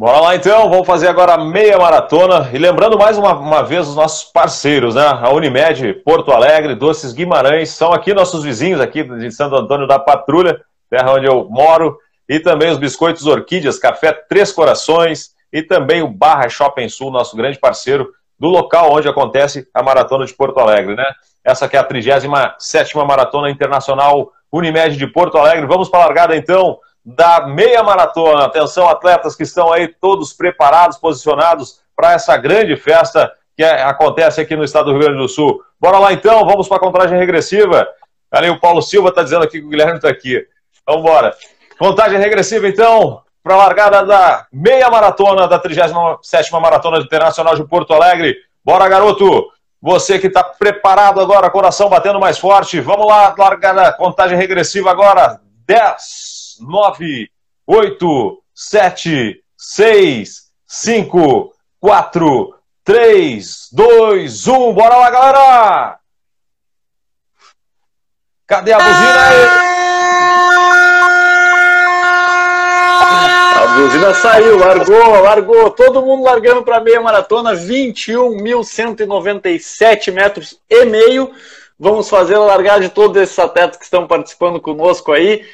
Bora lá então, vamos fazer agora a meia maratona. E lembrando mais uma, uma, vez os nossos parceiros, né? A Unimed, Porto Alegre, Doces Guimarães, são aqui nossos vizinhos aqui de Santo Antônio da Patrulha, terra onde eu moro, e também os biscoitos Orquídeas, Café Três Corações, e também o Barra Shopping Sul, nosso grande parceiro do local onde acontece a Maratona de Porto Alegre, né? Essa que é a 37 Maratona Internacional Unimed de Porto Alegre. Vamos para a largada então da meia maratona. Atenção, atletas que estão aí todos preparados, posicionados para essa grande festa que é, acontece aqui no estado do Rio Grande do Sul. Bora lá então, vamos para a contagem regressiva. Ali o Paulo Silva está dizendo aqui que o Guilherme está aqui. Então bora. Contagem regressiva então, para a largada da meia maratona da 37ª Maratona Internacional de Porto Alegre. Bora, garoto! Você que está preparado agora, coração batendo mais forte. Vamos lá, largada, contagem regressiva agora. 10, 9, 8, 7, 6, 5, 4, 3, 2, 1. Bora lá, galera! Cadê a buzina aí? A buzina saiu, largou, largou. Todo mundo largando para meia maratona, 21.197 metros e meio. Vamos fazer a largada de todos esses atletas que estão participando conosco aí.